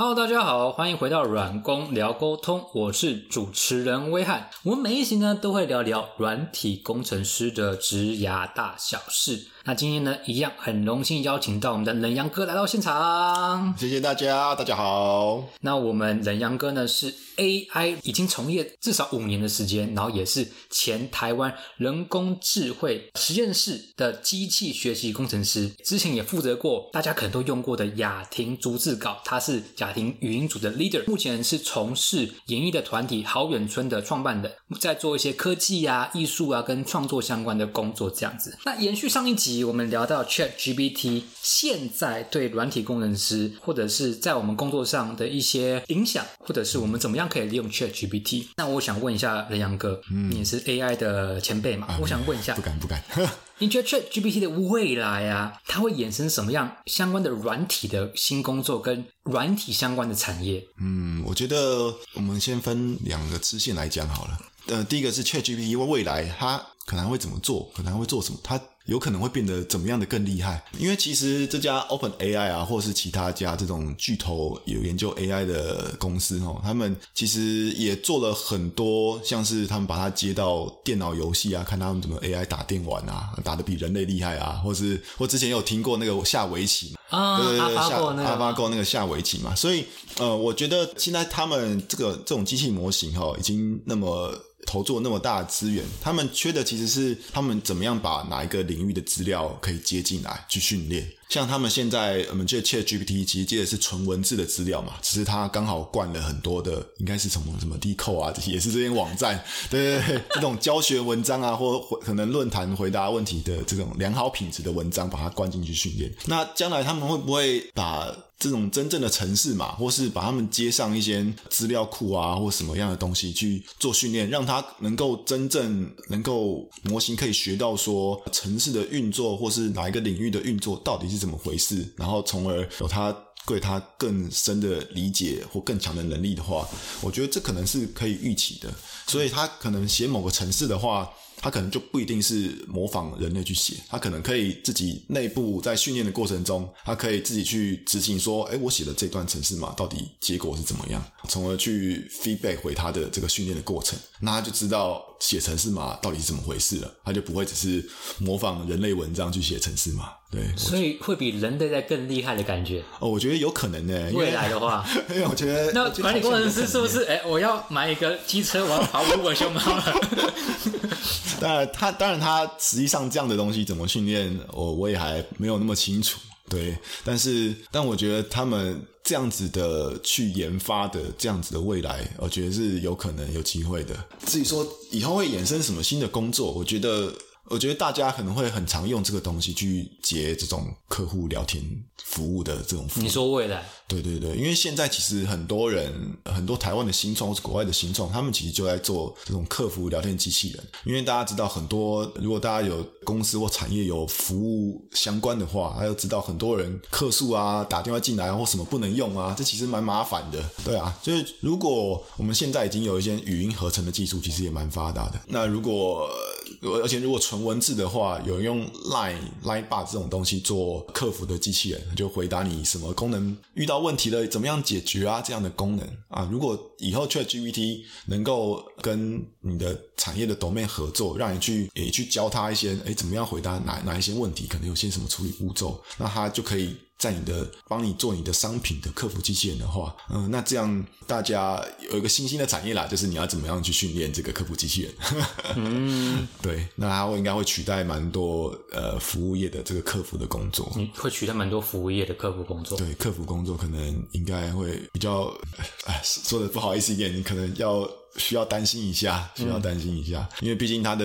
Hello，大家好，欢迎回到软工聊沟通，我是主持人威汉。我们每一集呢都会聊聊软体工程师的职涯大小事。那今天呢，一样很荣幸邀请到我们的冷阳哥来到现场。谢谢大家，大家好。那我们冷阳哥呢是 AI 已经从业至少五年的时间，然后也是前台湾人工智慧实验室的机器学习工程师，之前也负责过大家可能都用过的雅婷逐字稿，他是雅婷语音组的 leader，目前是从事演艺的团体好远村的创办人，在做一些科技啊、艺术啊跟创作相关的工作这样子。那延续上一集。我们聊到 Chat GPT 现在对软体工程师或者是在我们工作上的一些影响，或者是我们怎么样可以利用 Chat GPT。那我想问一下任阳哥，你也是 AI 的前辈嘛？我想问一下，不敢不敢。你觉得 Chat GPT 的未来啊，它会衍生什么样相关的软体的新工作跟软体相关的产业？嗯，我觉得我们先分两个支线来讲好了。呃，第一个是 Chat GPT，因为未来它可能会怎么做，可能会做什么，它。有可能会变得怎么样的更厉害？因为其实这家 Open AI 啊，或是其他家这种巨头有研究 AI 的公司哦，他们其实也做了很多，像是他们把它接到电脑游戏啊，看他们怎么 AI 打电玩啊，打得比人类厉害啊，或是我之前有听过那个下围棋嘛，啊，对对对，下阿巴狗那个下围棋嘛，所以呃，我觉得现在他们这个这种机器模型哈，已经那么。投做那么大的资源，他们缺的其实是他们怎么样把哪一个领域的资料可以接进来去训练。像他们现在，我们这 Chat GPT 其实接的是纯文字的资料嘛，只是它刚好灌了很多的，应该是什么什么 D 扣啊，这些也是这些网站，对 对对，这种教学文章啊，或可能论坛回答问题的这种良好品质的文章，把它灌进去训练。那将来他们会不会把这种真正的城市嘛，或是把他们接上一些资料库啊，或什么样的东西去做训练，让它能够真正能够模型可以学到说城市的运作，或是哪一个领域的运作到底是。怎么回事？然后从而有他对他更深的理解或更强的能力的话，我觉得这可能是可以预期的。所以他可能写某个城市的话。他可能就不一定是模仿人类去写，他可能可以自己内部在训练的过程中，他可以自己去执行说，哎，我写的这段程式码到底结果是怎么样，从而去 feedback 回他的这个训练的过程，那他就知道写程式码到底是怎么回事了，他就不会只是模仿人类文章去写程式码。对，所以会比人类在更厉害的感觉。哦，我觉得有可能呢。未来的话，因为我觉得 那管理工程师是不是？哎，我要买一个机车，我要跑五个熊猫了。当然，他当然他实际上这样的东西怎么训练，我我也还没有那么清楚。对，但是但我觉得他们这样子的去研发的这样子的未来，我觉得是有可能有机会的。至于说以后会衍生什么新的工作，我觉得。我觉得大家可能会很常用这个东西去接这种客户聊天服务的这种服务。你说未来？对对对，因为现在其实很多人，很多台湾的新创或是国外的新创，他们其实就在做这种客服聊天机器人。因为大家知道，很多如果大家有公司或产业有服务相关的话，还要知道很多人客诉啊，打电话进来或什么不能用啊，这其实蛮麻烦的。对啊，就是如果我们现在已经有一些语音合成的技术，其实也蛮发达的。那如果而且如果纯文字的话，有用 Line Line Bar 这种东西做客服的机器人，就回答你什么功能遇到问题的，怎么样解决啊这样的功能啊。如果以后 Chat GPT 能够跟你的产业的 domain 合作，让你去也去教他一些，诶，怎么样回答哪哪一些问题，可能有些什么处理步骤，那他就可以。在你的帮你做你的商品的客服机器人的话，嗯，那这样大家有一个新兴的产业啦，就是你要怎么样去训练这个客服机器人？嗯，对，那它会应该会取代蛮多呃服务业的这个客服的工作，会取代蛮多服务业的客服工作。对，客服工作可能应该会比较，哎，说的不好意思一点，你可能要需要担心一下，需要担心一下，因为毕竟他的，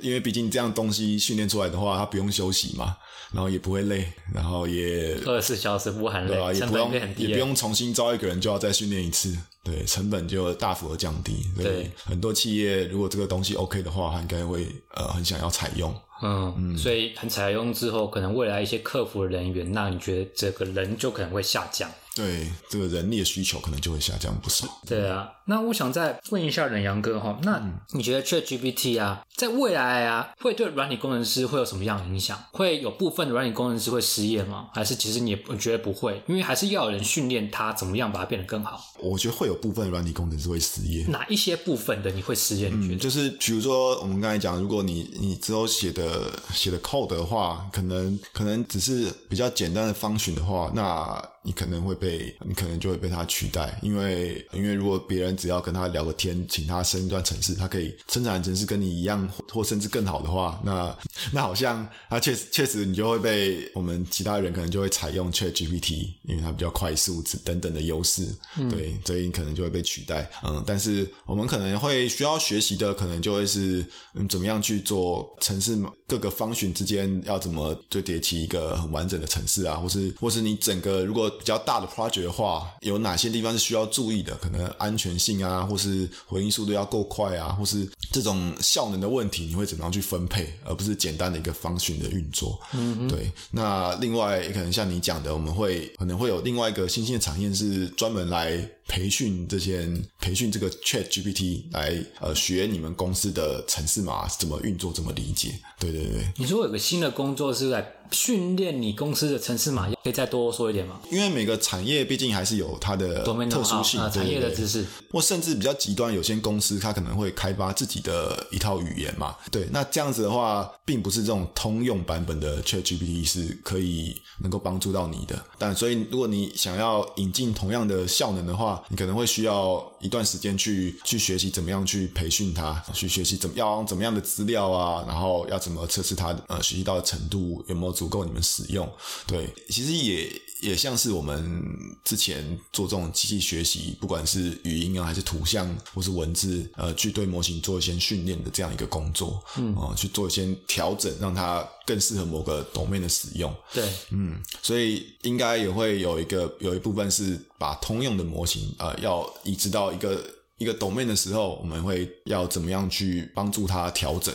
因为毕竟这样东西训练出来的话，他不用休息嘛。然后也不会累，然后也二十四小时不含累，也不用也不用重新招一个人就要再训练一次，对，成本就大幅的降低。对，很多企业如果这个东西 OK 的话，他应该会呃很想要采用。嗯，所以很采用之后，可能未来一些客服人员，那你觉得这个人就可能会下降？对这个人力的需求可能就会下降不少。对啊，那我想再问一下冷阳哥哈，那你觉得 ChatGPT 啊，在未来啊，会对软体工程师会有什么样的影响？会有部分的软体工程师会失业吗？还是其实你也觉得不会？因为还是要有人训练他怎么样把它变得更好。我觉得会有部分软体工程师会失业。哪一些部分的你会失业？你觉得？就是比如说我们刚才讲，如果你你之后写的写的 code 的话，可能可能只是比较简单的方选的话，那你可能会被你可能就会被他取代，因为因为如果别人只要跟他聊个天，请他生一段程式，他可以生产程式跟你一样或甚至更好的话，那 那好像他确实确实你就会被我们其他人可能就会采用 Chat GPT，因为它比较快速等等的优势，对，所以你可能就会被取代。嗯，但是我们可能会需要学习的，可能就会是嗯怎么样去做程式各个方选之间要怎么堆叠起一个很完整的城市啊，或是或是你整个如果比较大的 project 的话，有哪些地方是需要注意的？可能安全性啊，或是回应速度要够快啊，或是这种效能的问题，你会怎么样去分配，而不是简单的一个方询的运作？嗯，对。那另外可能像你讲的，我们会可能会有另外一个新兴的产业是专门来培训这些培训这个 Chat GPT 来呃学你们公司的城市码怎么运作，怎么理解？对对对。你说有个新的工作是在。训练你公司的城市码，可以再多说一点吗？因为每个产业毕竟还是有它的特殊性，产业的知识，或甚至比较极端，有些公司它可能会开发自己的一套语言嘛。对，那这样子的话，并不是这种通用版本的 ChatGPT 是可以能够帮助到你的。但所以，如果你想要引进同样的效能的话，你可能会需要一段时间去去学习怎么样去培训它，去学习怎么要怎么样的资料啊，然后要怎么测试它呃学习到的程度有没有。足够你们使用，对，其实也也像是我们之前做这种机器学习，不管是语音啊，还是图像，或是文字，呃，去对模型做一些训练的这样一个工作，嗯，啊，去做一些调整，让它更适合某个 domain 的使用，对，嗯，所以应该也会有一个有一部分是把通用的模型，呃，要移植到一个一个 domain 的时候，我们会要怎么样去帮助它调整。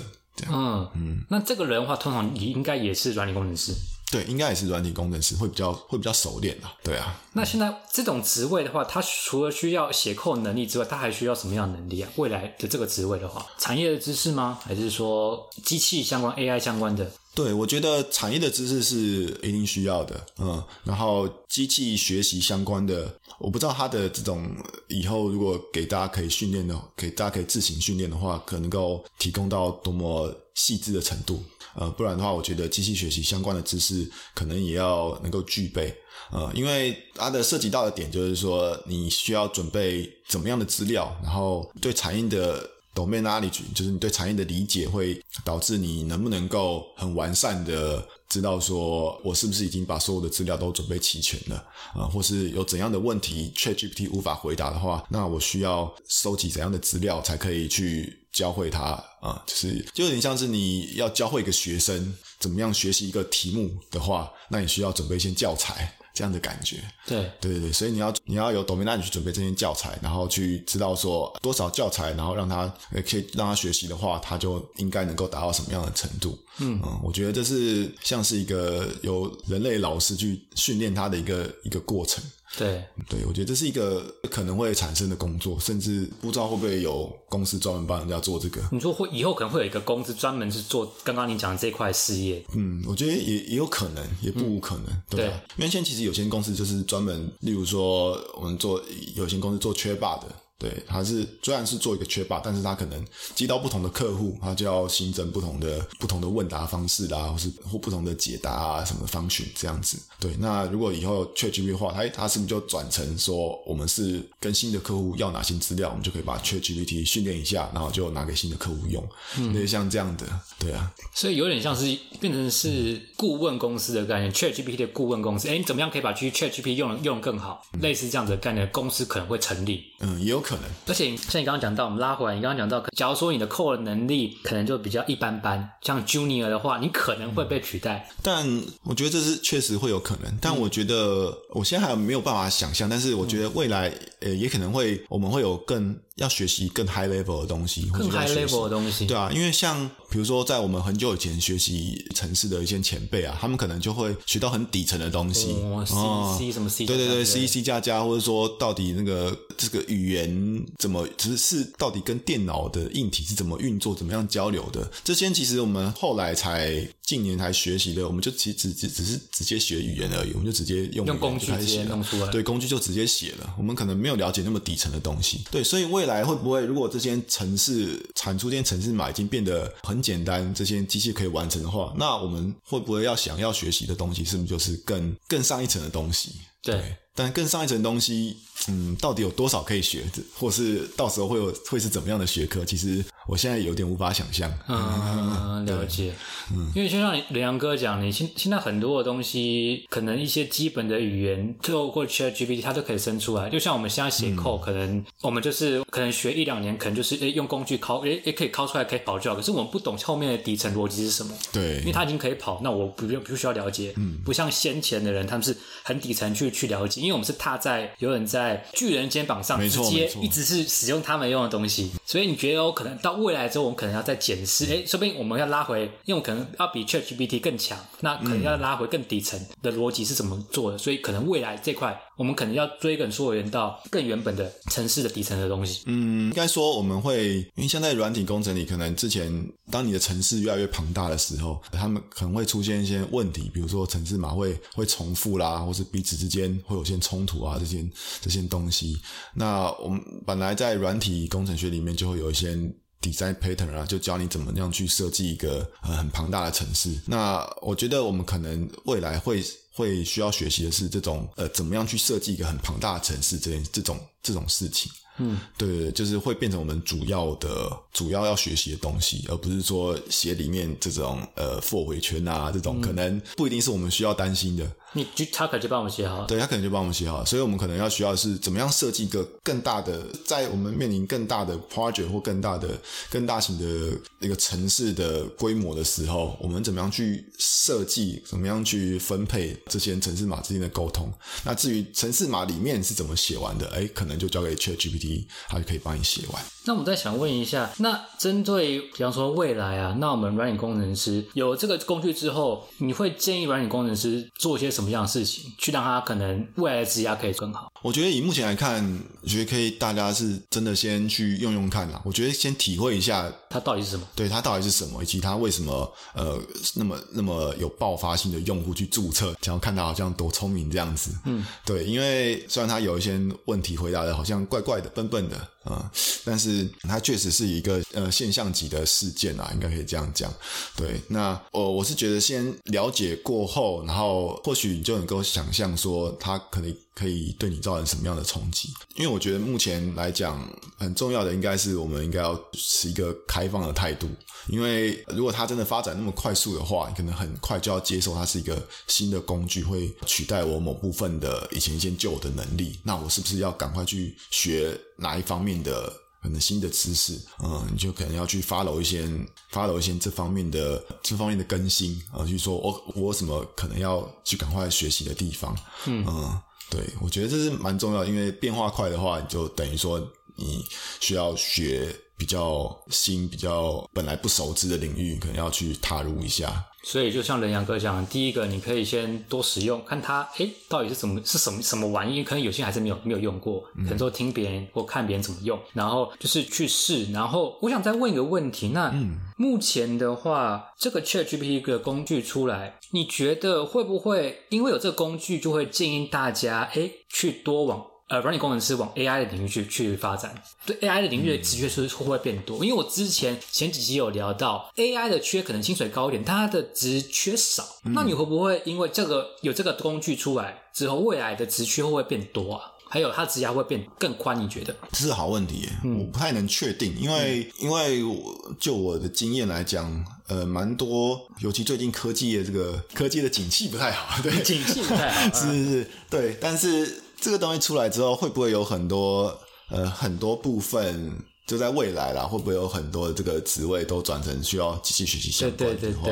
嗯嗯，那这个人的话，通常也应该也是软体工程师。对，应该也是软体工程师，会比较会比较熟练的。对啊。那现在这种职位的话，他除了需要写扣能力之外，他还需要什么样的能力啊？未来的这个职位的话，产业的知识吗？还是说机器相关、AI 相关的？对，我觉得产业的知识是一定需要的。嗯，然后机器学习相关的。我不知道它的这种以后如果给大家可以训练的，给大家可以自行训练的话，可能够提供到多么细致的程度。呃，不然的话，我觉得机器学习相关的知识可能也要能够具备。呃，因为它的涉及到的点就是说，你需要准备怎么样的资料，然后对产业的 domain knowledge，就是你对产业的理解，会导致你能不能够很完善的。知道说我是不是已经把所有的资料都准备齐全了啊？或是有怎样的问题，ChatGPT 无法回答的话，那我需要收集怎样的资料才可以去教会他啊？就是就有点像是你要教会一个学生怎么样学习一个题目的话，那你需要准备一些教材。这样的感觉，对对对对，所以你要你要有 domain 去准备这些教材，然后去知道说多少教材，然后让他可以让他学习的话，他就应该能够达到什么样的程度。嗯嗯，我觉得这是像是一个由人类老师去训练他的一个一个过程。对对，我觉得这是一个可能会产生的工作，甚至不知道会不会有公司专门帮人家做这个。你说会以后可能会有一个公司专门是做刚刚你讲的这块事业？嗯，我觉得也也有可能，也不无可能。对，因为现在其实有些公司就是专门，例如说我们做有些公司做缺霸的。对，他是虽然是做一个缺霸，但是他可能接到不同的客户，他就要新增不同的不同的问答方式啦，或是或不同的解答啊，什么方式这样子。对，那如果以后 ChatGPT 化，它它是不是就转成说，我们是跟新的客户要哪些资料，我们就可以把 ChatGPT 训练一下，然后就拿给新的客户用，类似像这样的，对啊。所以有点像是变成是顾问公司的概念，ChatGPT 的顾问公司，哎，你怎么样可以把 ChatGPT 用用更好？类似这样子的概念，公司可能会成立。嗯，也有可能。而且像你刚刚讲到，我们拉回来，你刚刚讲到，假如说你的 core 能力可能就比较一般般，像 junior 的话，你可能会被取代。但我觉得这是确实会有可能。但我觉得我现在还没有办法想象。但是我觉得未来呃，也可能会我们会有更要学习更 high level 的东西，更 high level 的东西。对啊，因为像比如说在我们很久以前学习城市的一些前辈啊，他们可能就会学到很底层的东西，哦，C C 什么 C，对对对，C C 加加，或者说到底那个这个语言怎么，只是到底跟电脑的硬体是怎么运作，怎么样交流的，这些其实我们后来才近年才学习的，我们就其实只只只是直接学语言而已，我们就直接用用工具直接弄出来，对，工具就直接写了，我们可能没有了解那么底层的东西，对，所以未来会不会如果这些城市产出这些城市码已经变得很简单，这些机器可以完成的话，那我们会不会要想要学习的东西，是不是就是更更上一层的东西？对。但更上一层东西，嗯，到底有多少可以学，或是到时候会有会是怎么样的学科？其实我现在有点无法想象。嗯，了解。嗯，因为就像梁阳哥讲，你现现在很多的东西，可能一些基本的语言，透过 ChatGPT 它都可以生出来。就像我们现在写 code，可能我们就是可能学一两年，可能就是诶用工具拷，诶也可以拷出来可以跑就好。可是我们不懂后面的底层逻辑是什么。对，因为它已经可以跑，那我不用不需要了解。嗯，不像先前的人，他们是很底层去去了解。因为我们是踏在有人在巨人肩膀上，直接一直是使用他们用的东西，所以你觉得有可能到未来之后，我们可能要再检视，哎，说不定我们要拉回，因为我可能要比 ChatGPT 更强，那可能要拉回更底层的逻辑是怎么做的，所以可能未来这块。我们可能要追根溯源到更原本的城市的底层的东西。嗯，应该说我们会，因为现在软体工程里，可能之前当你的城市越来越庞大的时候，他们可能会出现一些问题，比如说城市码会会重复啦，或是彼此之间会有些冲突啊，这些这些东西。那我们本来在软体工程学里面就会有一些 design pattern 啊，就教你怎么样去设计一个呃很庞大的城市。那我觉得我们可能未来会。会需要学习的是这种呃，怎么样去设计一个很庞大的城市这件这种这种事情。嗯，对对，就是会变成我们主要的、主要要学习的东西，而不是说写里面这种呃 for 回圈啊，这种可能不一定是我们需要担心的。你就他可能就帮我们写好，对他可能就帮我们写好，所以我们可能要需要的是怎么样设计一个更大的，在我们面临更大的 project 或更大的、更大型的一个城市的规模的时候，我们怎么样去设计，怎么样去分配这些城市码之间的沟通？那至于城市码里面是怎么写完的，哎，可能就交给 ChatGPT，它就可以帮你写完。那我再想问一下，那针对比方说未来啊，那我们软件工程师有这个工具之后，你会建议软件工程师做些什么样的事情，去让他可能未来的职业可以更好？我觉得以目前来看，我觉得可以，大家是真的先去用用看啦。我觉得先体会一下它到底是什么，对它到底是什么，以及它为什么呃那么那么有爆发性的用户去注册，想要看他好像多聪明这样子。嗯，对，因为虽然他有一些问题回答的好像怪怪的、笨笨的啊，但是它确实是一个呃现象级的事件啊，应该可以这样讲。对，那我我是觉得先了解过后，然后或许你就能够想象说它可能。可以对你造成什么样的冲击？因为我觉得目前来讲，很重要的应该是我们应该要持一个开放的态度。因为如果它真的发展那么快速的话，你可能很快就要接受它是一个新的工具，会取代我某部分的以前一些旧的能力。那我是不是要赶快去学哪一方面的可能新的知识？嗯，你就可能要去 follow 一些 follow 一些这方面的这方面的更新啊，去说我我什么可能要去赶快学习的地方？嗯。对，我觉得这是蛮重要，因为变化快的话，你就等于说你需要学比较新、比较本来不熟知的领域，可能要去踏入一下。所以，就像仁阳哥讲，第一个你可以先多使用，看它，哎，到底是怎么是什么什么玩意？可能有些还是没有没有用过，可能说听别人或看别人怎么用，然后就是去试。然后，我想再问一个问题，那目前的话，这个 Chat GPT 的工具出来，你觉得会不会因为有这个工具，就会建议大家，哎，去多往？呃，软体工程师往 AI 的领域去去发展，对 AI 的领域的职缺是会不会变多？因为我之前前几集有聊到 AI 的缺可能薪水高一点，它的职缺少。那你会不会因为这个有这个工具出来之后，未来的职缺会不会变多啊？还有它职涯会变更宽？你觉得？这是好问题，我不太能确定，因为因为我就我的经验来讲，呃，蛮多，尤其最近科技的这个科技的景气不太好，对，景气不太好，是是是，对，但是。这个东西出来之后，会不会有很多呃很多部分就在未来啦？会不会有很多的这个职位都转成需要机器学习相关的话？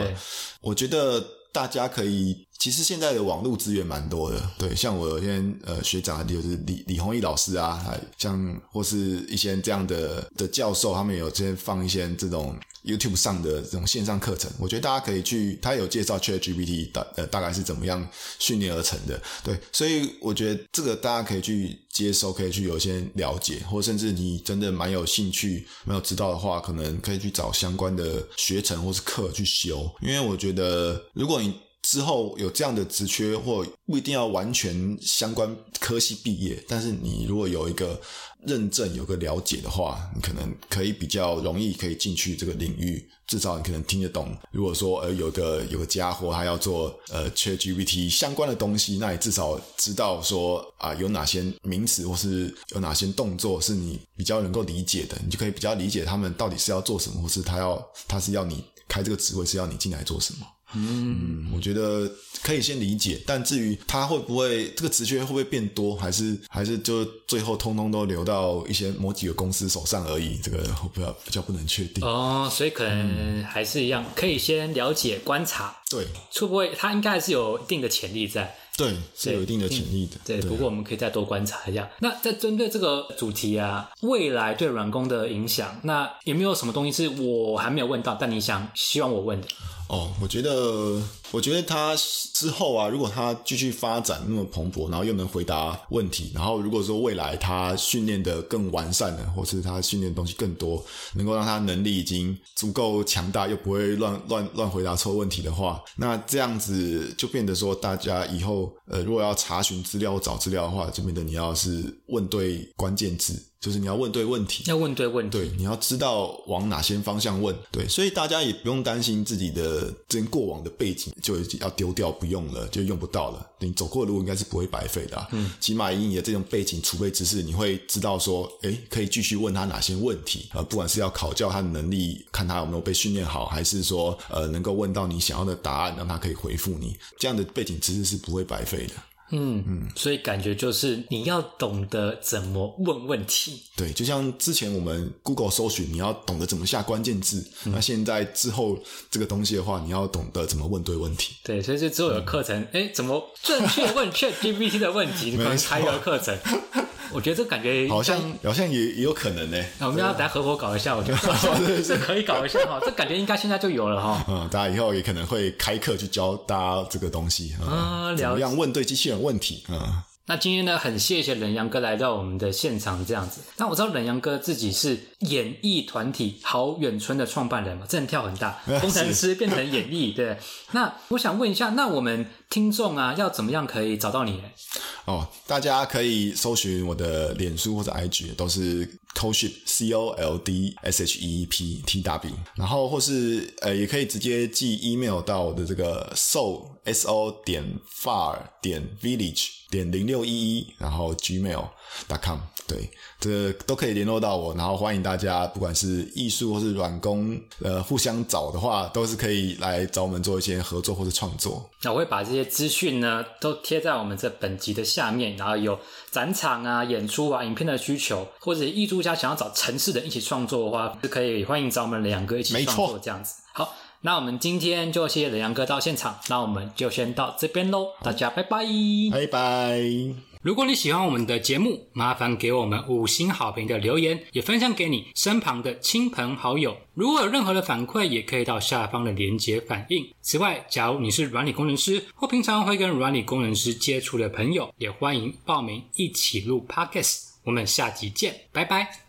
我觉得大家可以，其实现在的网络资源蛮多的，对，像我有天呃学长就是李李宏毅老师啊，还像或是一些这样的的教授，他们有之前放一些这种 YouTube 上的这种线上课程，我觉得大家可以去，他有介绍 ChatGPT 大呃大概是怎么样训练而成的，对，所以我觉得这个大家可以去接收，可以去有些了解，或甚至你真的蛮有兴趣、没有知道的话，可能可以去找相关的学程或是课去修，因为我觉得如果你之后有这样的职缺，或不一定要完全相关科系毕业，但是你如果有一个认证、有个了解的话，你可能可以比较容易可以进去这个领域，至少你可能听得懂。如果说呃有个有个家伙他要做呃 ChatGPT 相关的东西，那你至少知道说啊有哪些名词或是有哪些动作是你比较能够理解的，你就可以比较理解他们到底是要做什么，或是他要他是要你开这个职位是要你进来做什么。嗯，我觉得可以先理解，但至于它会不会这个职缺会不会变多，还是还是就最后通通都流到一些某几个公司手上而已，这个我不要比较不能确定。哦，所以可能还是一样，可以先了解观察，对，会不会它应该还是有一定的潜力在。对，是有一定的潜力的。对，不过我们可以再多观察一下。那在针对这个主题啊，未来对软工的影响，那有没有什么东西是我还没有问到，但你想希望我问的？哦，我觉得，我觉得他之后啊，如果他继续发展那么蓬勃，然后又能回答问题，然后如果说未来他训练的更完善了，或是他训练的东西更多，能够让他能力已经足够强大，又不会乱乱乱回答错问题的话，那这样子就变得说，大家以后呃，如果要查询资料、找资料的话，就变得你要是问对关键字。就是你要问对问题，要问对问题，对，你要知道往哪些方向问，对，所以大家也不用担心自己的这过往的背景就已经要丢掉不用了，就用不到了。你走过的路应该是不会白费的，嗯，起码以你的这种背景储备知识，你会知道说，诶，可以继续问他哪些问题呃？不管是要考教他的能力，看他有没有被训练好，还是说，呃，能够问到你想要的答案，让他可以回复你，这样的背景知识是不会白费的。嗯嗯，所以感觉就是你要懂得怎么问问题。对，就像之前我们 Google 搜寻，你要懂得怎么下关键字。那现在之后这个东西的话，你要懂得怎么问对问题。对，所以之后有课程，哎，怎么正确问 Chat GPT 的问题？可能开一个课程。我觉得这感觉好像好像也也有可能呢。我们要来合伙搞一下，我觉得 这可以搞一下哈。这感觉应该现在就有了哈。嗯，大家以后也可能会开课去教大家这个东西啊，怎么样问对机器人问题啊。那今天呢，很谢谢冷阳哥来到我们的现场这样子。那我知道冷阳哥自己是演艺团体好远村的创办人嘛，真的跳很大，工程师变成演艺，对。那我想问一下，那我们听众啊，要怎么样可以找到你？哦，大家可以搜寻我的脸书或者 IG，都是 Coldship C O L D S H E P T W，然后或是呃，也可以直接寄 email 到我的这个 soul S O 点 far 点 village。点零六一一，然后 gmail.com，对，这都可以联络到我，然后欢迎大家，不管是艺术或是软工，呃，互相找的话，都是可以来找我们做一些合作或者创作。那我会把这些资讯呢，都贴在我们这本集的下面，然后有展场啊、演出啊、影片的需求，或者艺术家想要找城市的一起创作的话，是可以欢迎找我们两个一起创作这样子。好。那我们今天就谢谢冷阳哥到现场，那我们就先到这边喽，大家拜拜，拜拜。如果你喜欢我们的节目，麻烦给我们五星好评的留言，也分享给你身旁的亲朋好友。如果有任何的反馈，也可以到下方的连接反映。此外，假如你是软体工程师或平常会跟软体工程师接触的朋友，也欢迎报名一起录 Podcast。我们下集见，拜拜。